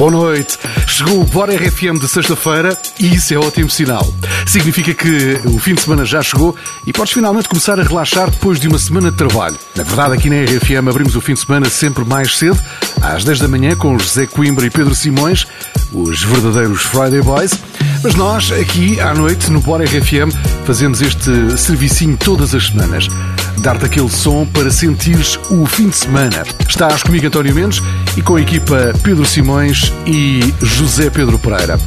Boa noite. Chegou o Bora RFM de sexta-feira e isso é ótimo sinal. Significa que o fim de semana já chegou e podes finalmente começar a relaxar depois de uma semana de trabalho. Na verdade, aqui na RFM abrimos o fim de semana sempre mais cedo, às 10 da manhã, com José Coimbra e Pedro Simões, os verdadeiros Friday Boys. Mas nós, aqui à noite, no Bora RFM, fazemos este servicinho todas as semanas. Dar-te aquele som para sentires o fim de semana. Estás comigo, António Mendes, e com a equipa Pedro Simões e José Pedro Pereira.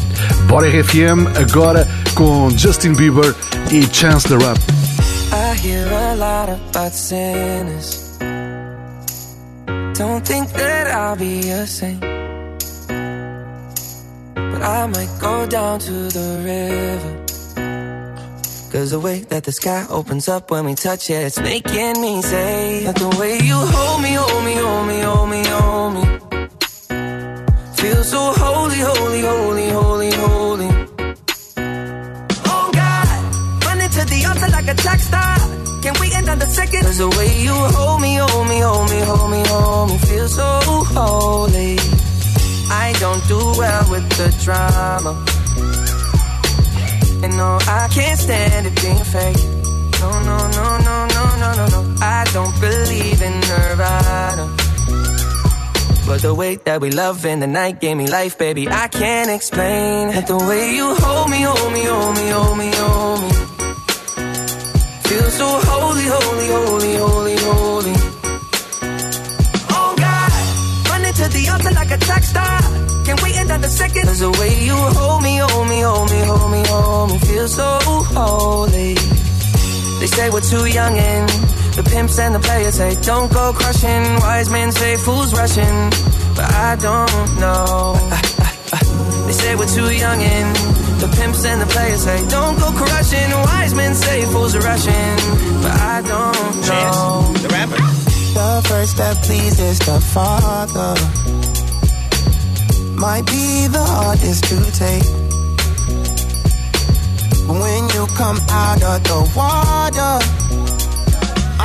Bora RFM, agora com Justin Bieber e Chance the Rap. I hear a lot about sinners. Don't think that I'll be a saint. But I might go down to the river. Cause the way that the sky opens up when we touch it, it's making me say that the way you hold me, hold me, hold me, hold me, hold me. Feel so holy, holy, holy, holy, holy. Oh God, running to the altar like a track star. Can we end on the second? Cause the way you hold me, hold me, hold me, hold me, hold me, feel so holy. I don't do well with the drama. And no, I can't stand it being fake. No, no, no, no, no, no, no, no. I don't believe in Nirvana. But the way that we love in the night gave me life, baby. I can't explain it. The way you hold me, hold me, hold me, hold me, hold me. Feel so holy, holy, holy, holy, holy. A track star. Can we end on the second? Cause the way you hold me, hold me, hold me, hold me, hold me, feel so holy. They say we're too young and the pimps and the players say don't go crushing. Wise men say fools rushing, but I don't know. They say we're too young and the pimps and the players say don't go crushing. Wise men say fools are rushing, but I don't know. Chance, the rapper. The first that pleases the Father might be the hardest to take. When you come out of the water,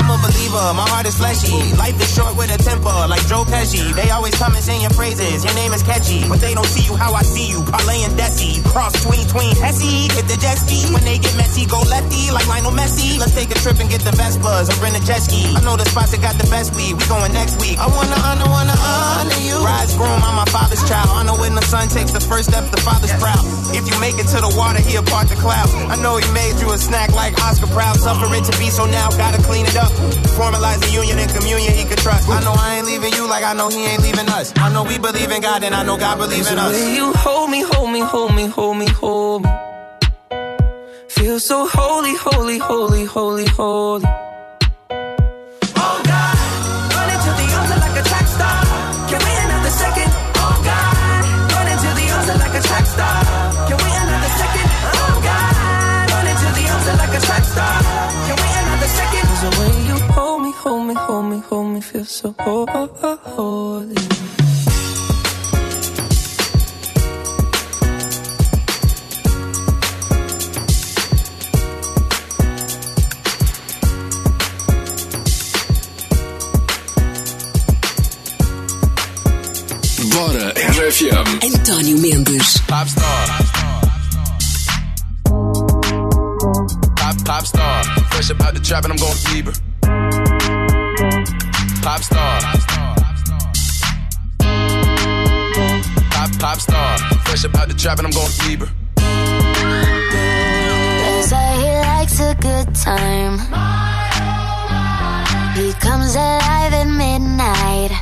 I'm a believer, my heart is fleshy. Life is short with a temper, like Joe Pesci. They always come and sing your praises, your name is catchy. But they don't see you how I see you, parlay and Desi. Cross tween, tween, hit the jet ski. When they get messy, go lefty, like Lionel Messi. Let's take a trip and get the best buzz, rent a jet ski. I know the spots that got the best weed, we going next week. I wanna honor, wanna honor you. Rise groom, I'm my father's child. I know when the son takes the first step, the father's proud. If you make it to the water, he'll part the clouds. I know he made you a snack like Oscar Proud. Suffer it to be, so now gotta clean it up. Formalize the union and communion he could trust. I know I ain't leaving you like I know he ain't leaving us. I know we believe in God and I know God believes in us. you hold me, hold me, hold me, hold me, hold me. Feel so holy, holy, holy, holy, holy. Feel so holy. Bora RFM. António Mendes. Pop star. Pop, pop star. Fresh about the trap and I'm going fever. Pop star. Pop, pop star. Fresh about the trap and I'm going Bieber. They say he likes a good time. He comes alive at midnight.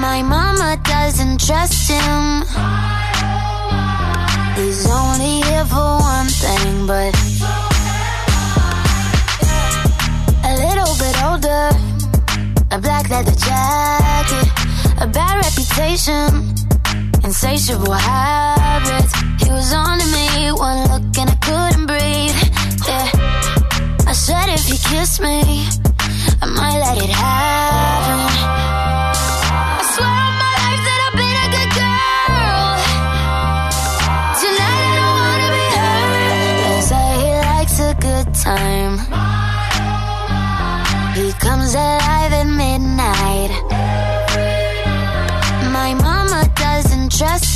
My mama doesn't trust him. He's only here for one thing, but A black leather jacket, a bad reputation, insatiable habits. He was on to me, one look and I couldn't breathe. Yeah, I said if he kissed me, I might let it happen. alive at midnight. My mama doesn't trust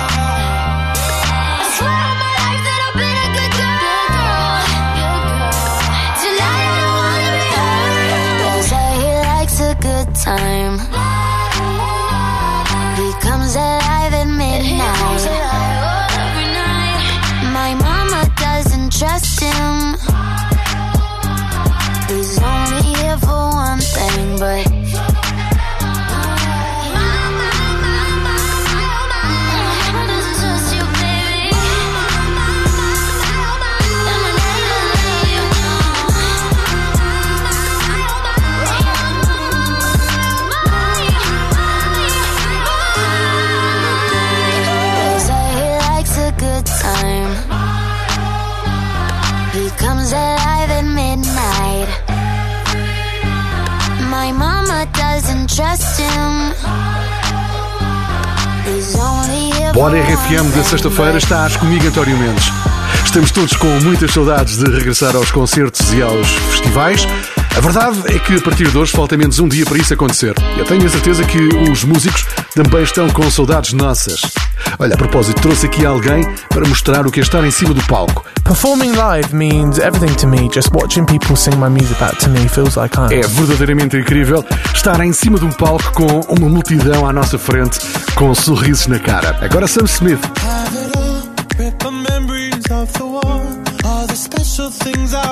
Time. He comes alive at midnight. Bora RFM de sexta-feira, estás comigo, António Mendes. Estamos todos com muitas saudades de regressar aos concertos e aos festivais. A verdade é que a partir de hoje falta menos um dia para isso acontecer. Eu tenho a certeza que os músicos também estão com saudades nossas. Olha, a propósito, trouxe aqui alguém para mostrar o que é estar em cima do palco. Performing live means everything to me. Just watching people sing my music back to me feels like I'm. É verdadeiramente incrível estar em cima de um palco com uma multidão à nossa frente, com sorrisos na cara. Agora Sam Smith. things I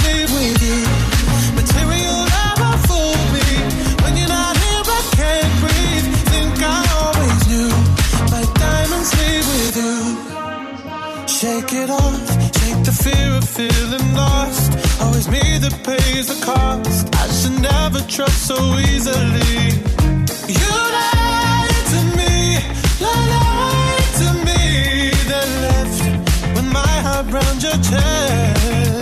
diamonds with you. Material never fooled me. When you're not here, I can't breathe. Think I always knew. My diamonds leave with you. Shake it off. Shake the fear of feeling lost always me that pays the cost. I should never trust so easily. You lied to me, lied to me, then left with my heart round your chest.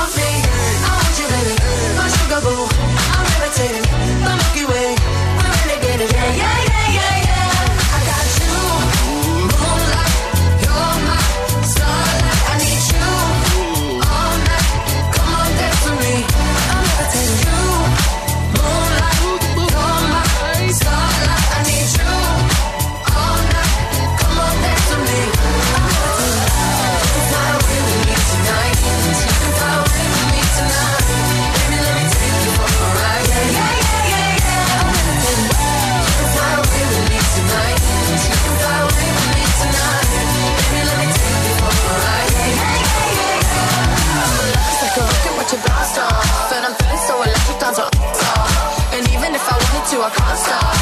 To, I can't stop.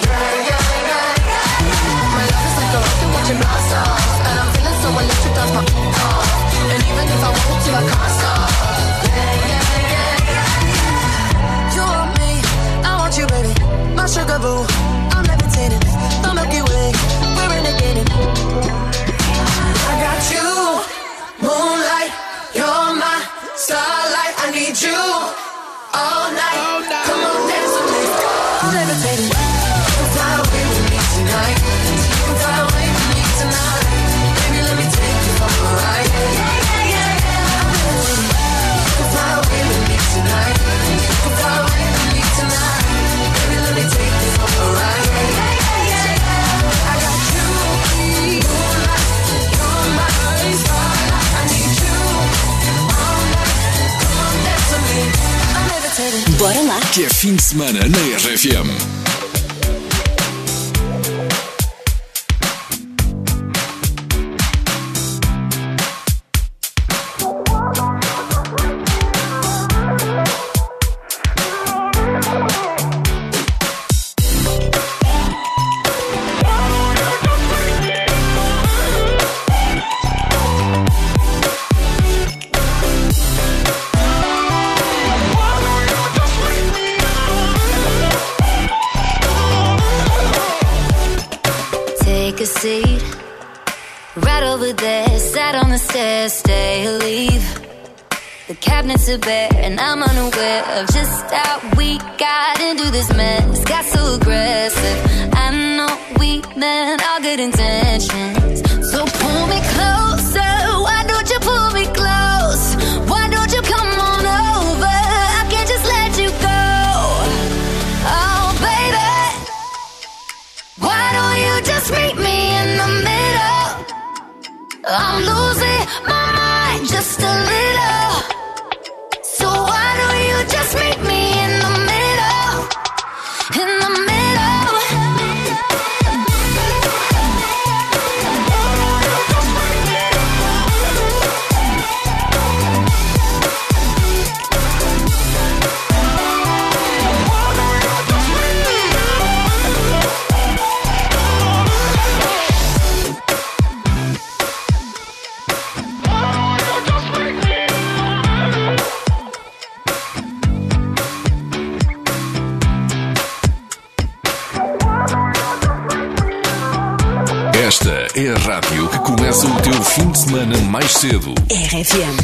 Yeah, yeah, yeah, yeah. My love is like a rocket watch it blast off, and I'm feeling so electric, down my off. And even if I wanted to, I can't stop. Yeah, yeah, yeah, yeah. You want me, I want you, baby. My sugar boo, I'm levitating. The Milky Way, we're renegading. Que é fim de semana na RFM. cedo. RFM.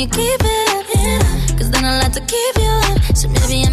you keep it up. Cause then I like to keep you up. So maybe I'm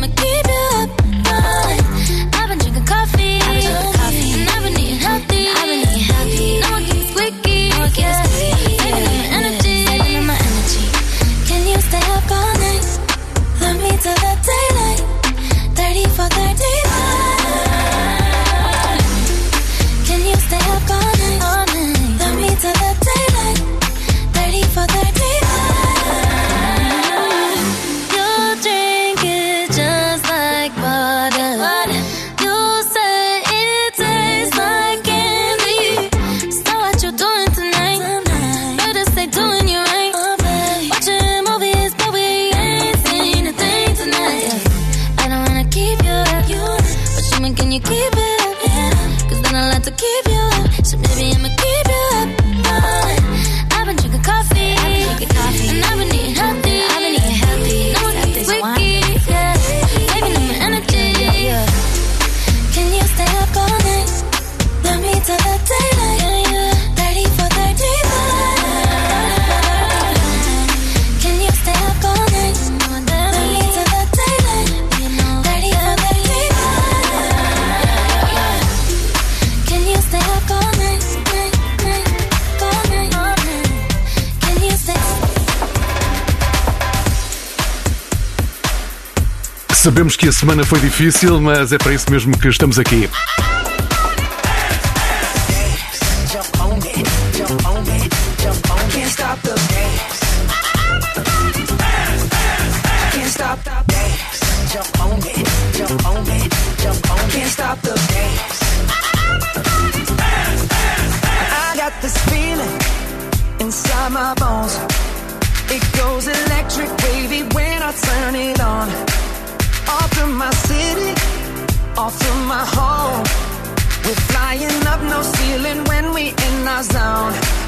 Sabemos que a semana foi difícil, mas é para isso mesmo que estamos aqui.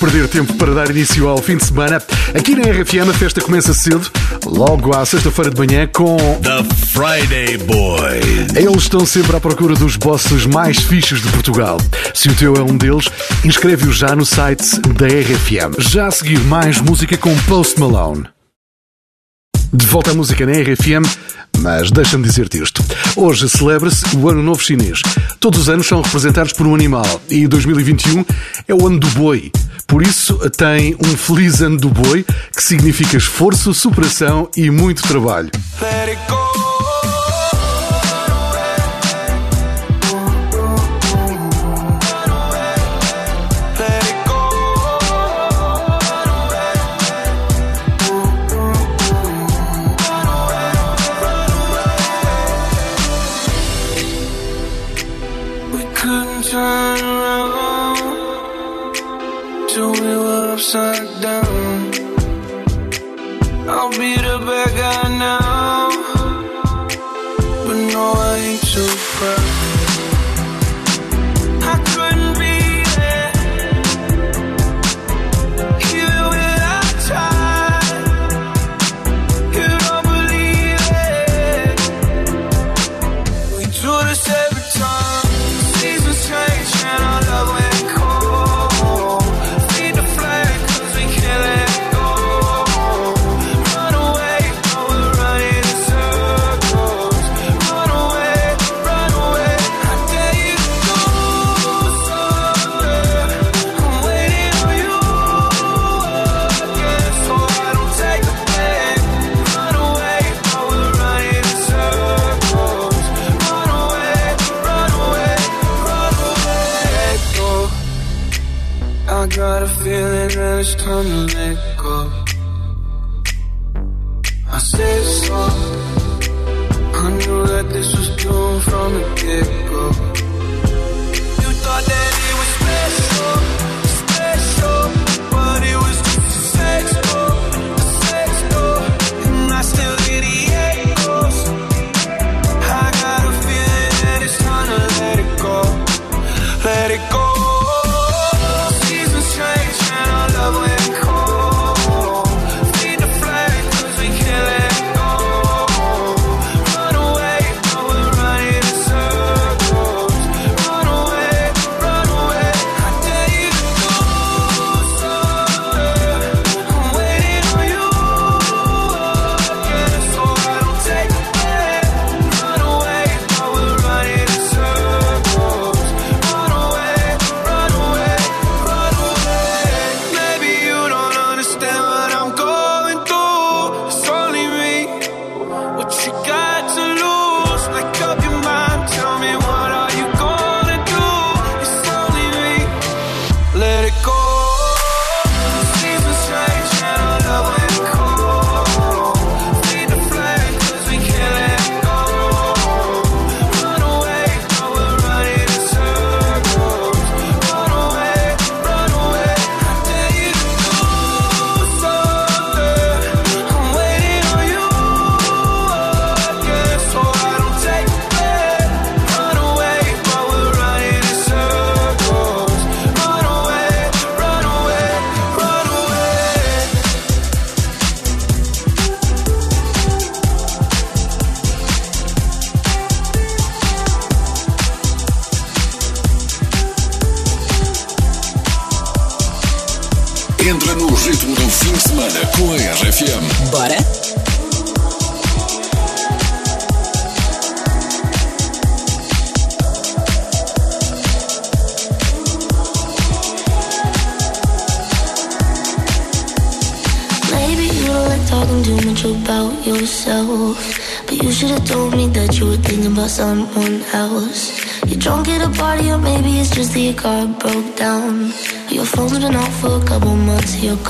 perder tempo para dar início ao fim de semana. Aqui na RFM a festa começa cedo, logo à sexta-feira de manhã, com The Friday Boy. Eles estão sempre à procura dos bosses mais fixos de Portugal. Se o teu é um deles, inscreve-o já no site da RFM. Já a seguir, mais música com Post Malone. De volta à música na RFM, mas deixa-me dizer-te isto. Hoje celebra-se o Ano Novo Chinês. Todos os anos são representados por um animal e 2021 é o ano do boi. Por isso, tem um feliz ano do boi, que significa esforço, superação e muito trabalho. let go. I said so. I knew that this was doomed from the get go. You thought that it was special.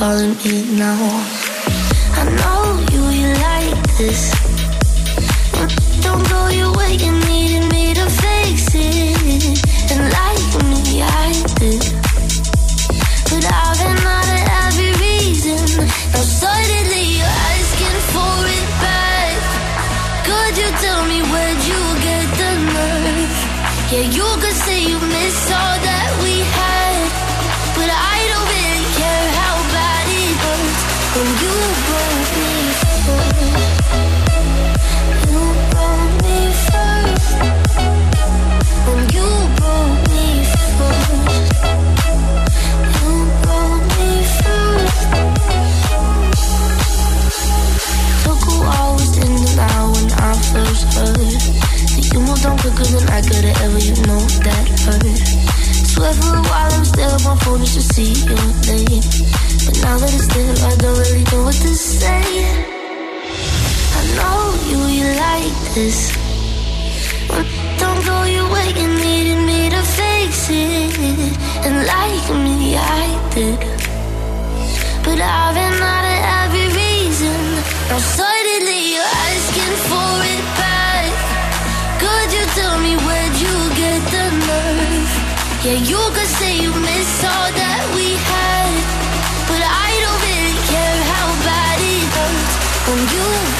calling me now. You moved on quicker than I could have ever. You know that hurt. Swear for a while I'm still up on phone just to see your name. But now that it's there, I don't really know what to say. I know you, you like this. Don't go your way, you needed me to fix it. And like me, I did. But I've been out of every reason. Now suddenly tell me where'd you get the nerve? Yeah, you could say you miss all that we had. But I don't really care how bad it hurts when you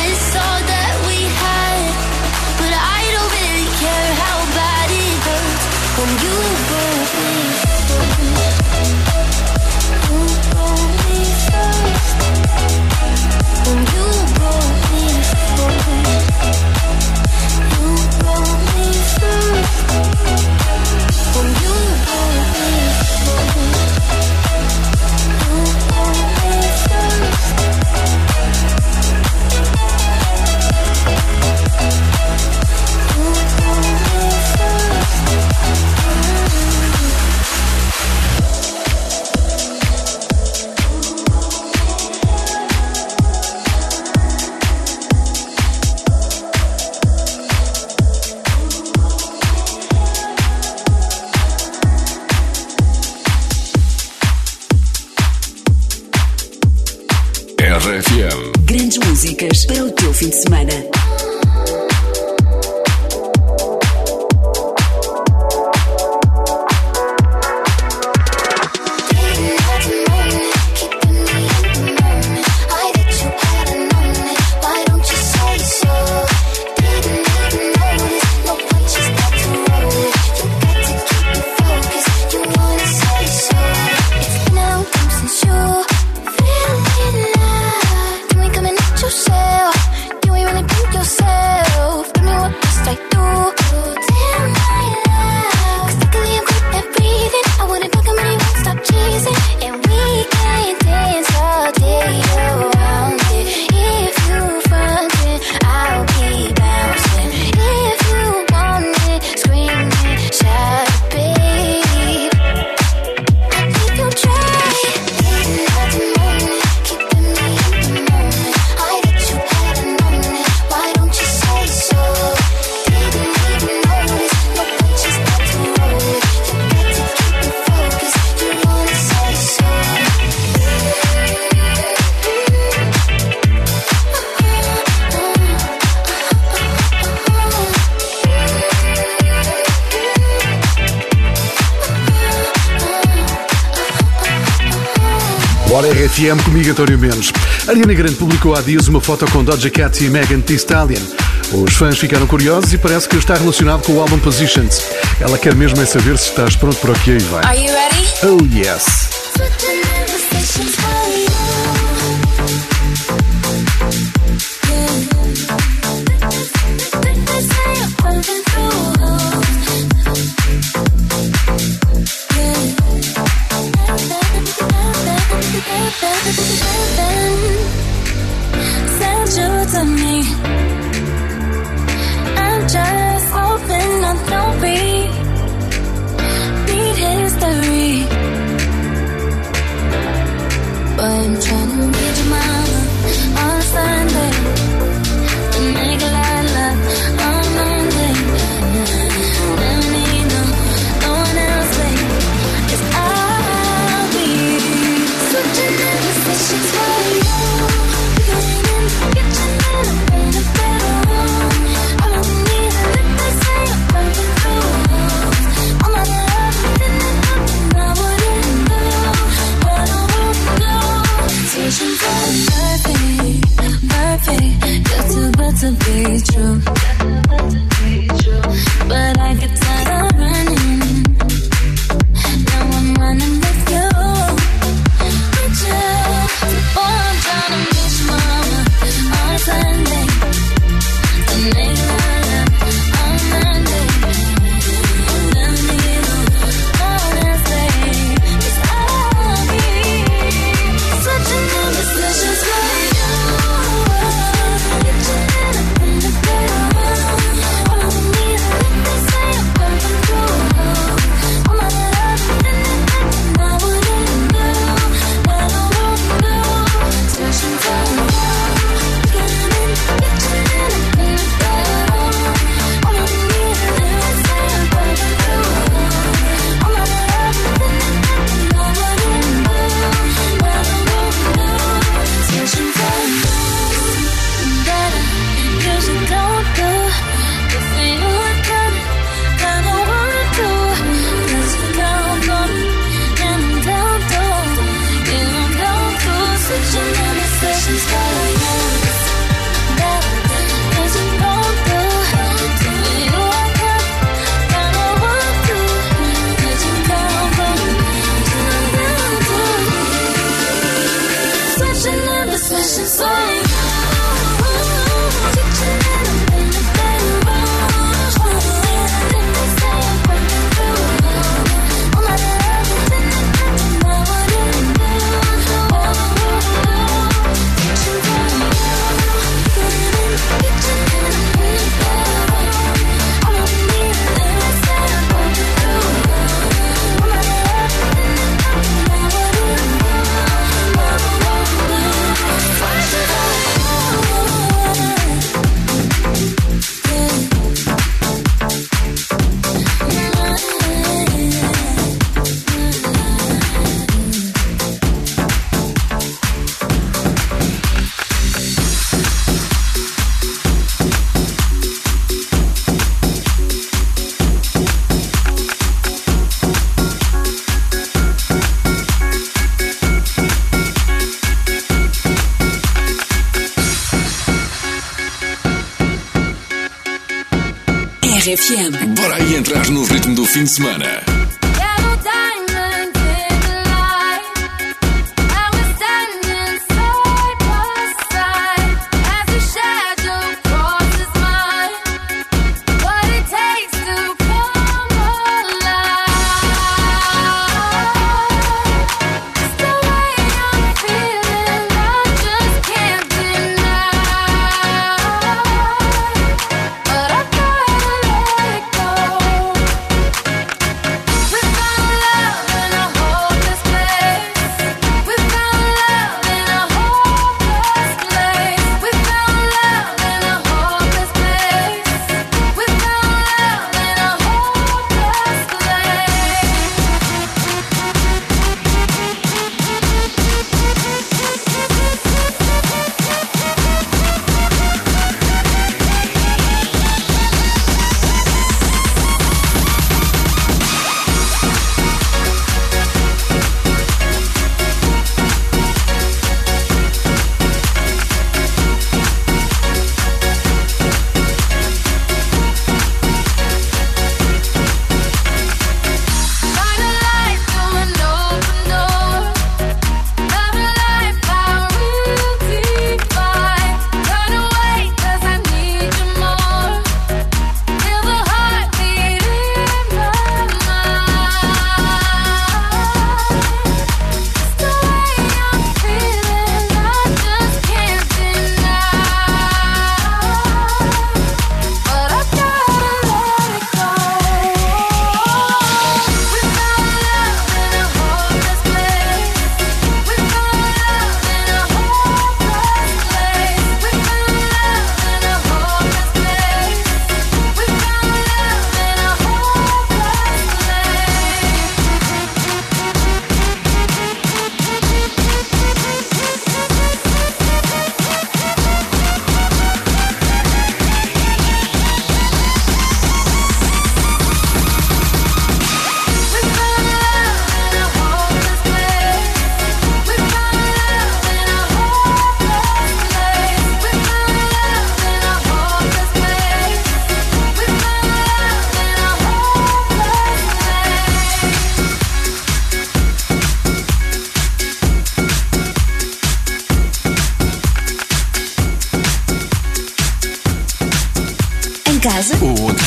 fim de semana. António Mendes. Ariana Grande publicou há dias uma foto com Doja Cat e Megan Thee Stallion. Os fãs ficaram curiosos e parece que está relacionado com o álbum Positions. Ela quer mesmo é saber se estás pronto para o que aí vai. Oh yes! RFM. Bora aí entrar no ritmo do fim de semana.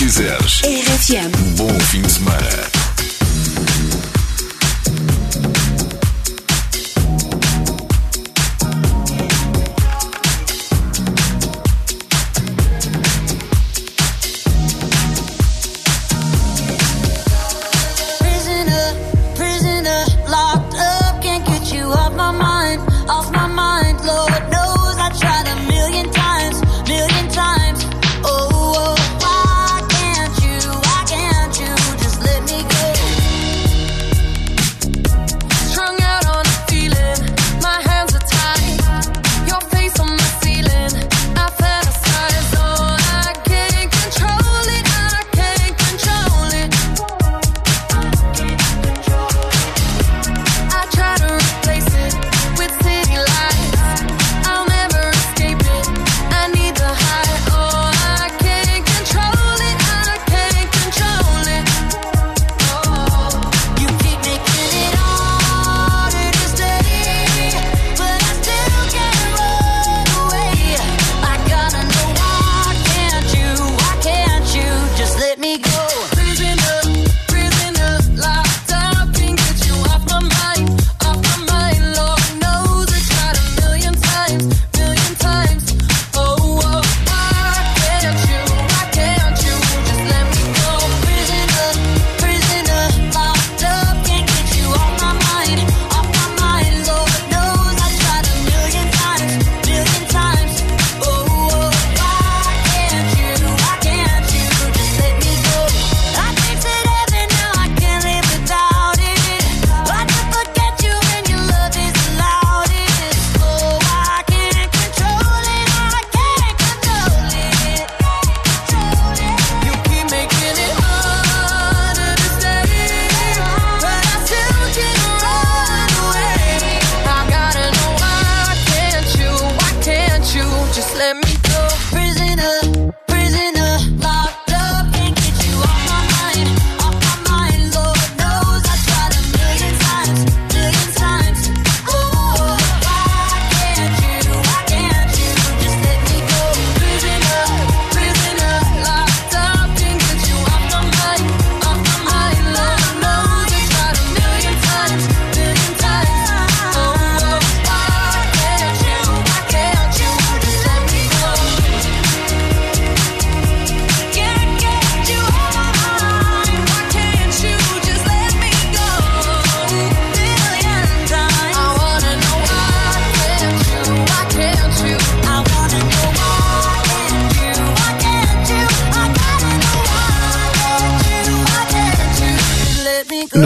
quiseres. RFM. Bom fim de semana.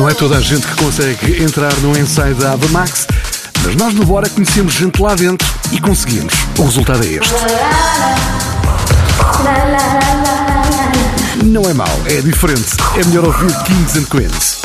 É toda a gente que consegue entrar no ensaio da Abamax, mas nós no Bora conhecemos gente lá dentro e conseguimos. O resultado é este. Não é mal, é diferente. É melhor ouvir Kings and Queens.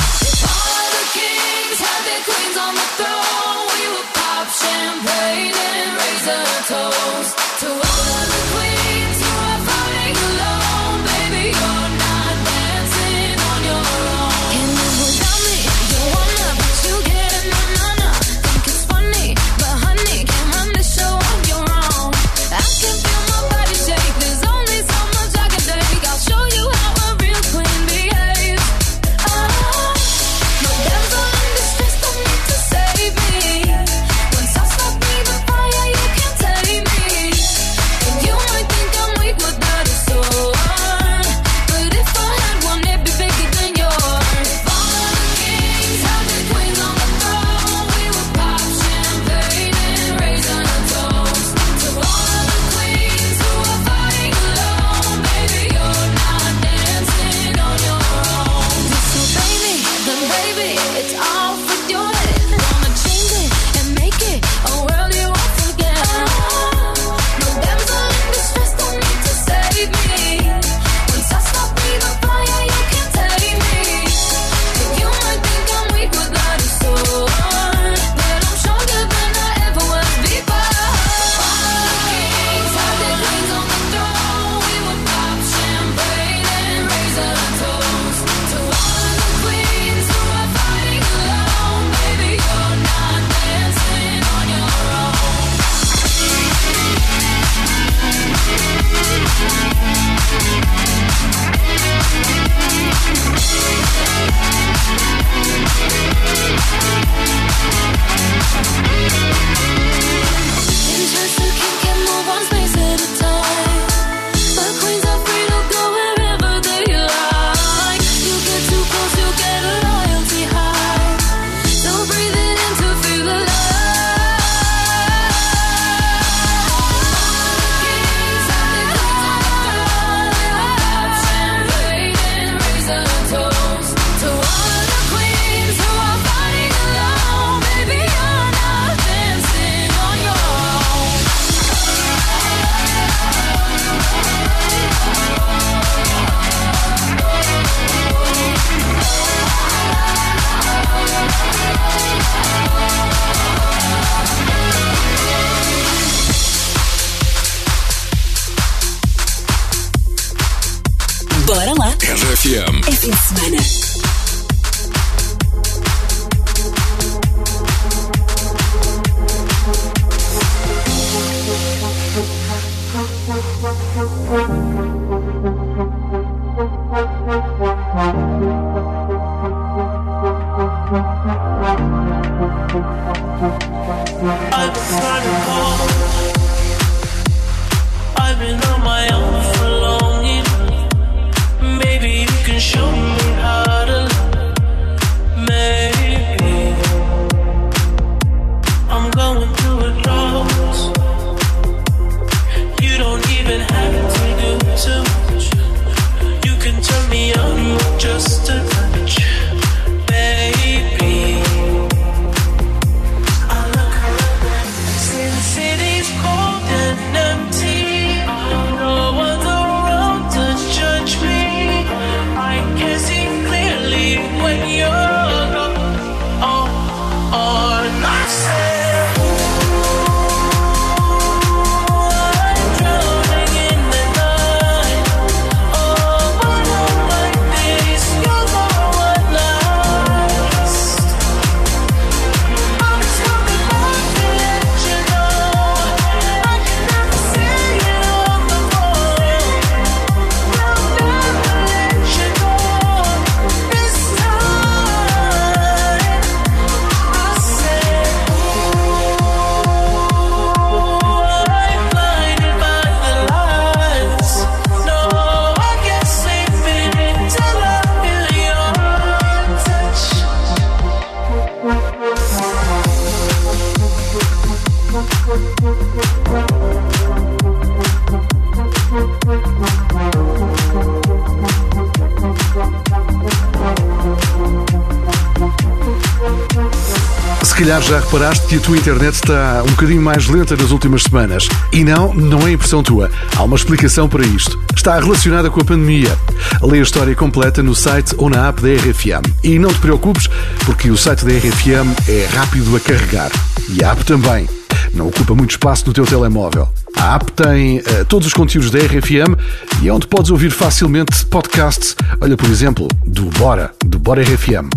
Reparaste que a tua internet está um bocadinho mais lenta nas últimas semanas. E não, não é impressão tua. Há uma explicação para isto. Está relacionada com a pandemia. Lê a história completa no site ou na app da RFM. E não te preocupes, porque o site da RFM é rápido a carregar. E a app também. Não ocupa muito espaço no teu telemóvel. A app tem eh, todos os conteúdos da RFM e é onde podes ouvir facilmente podcasts. Olha, por exemplo, do Bora, do Bora RFM.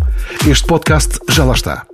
Este podcast já lá está.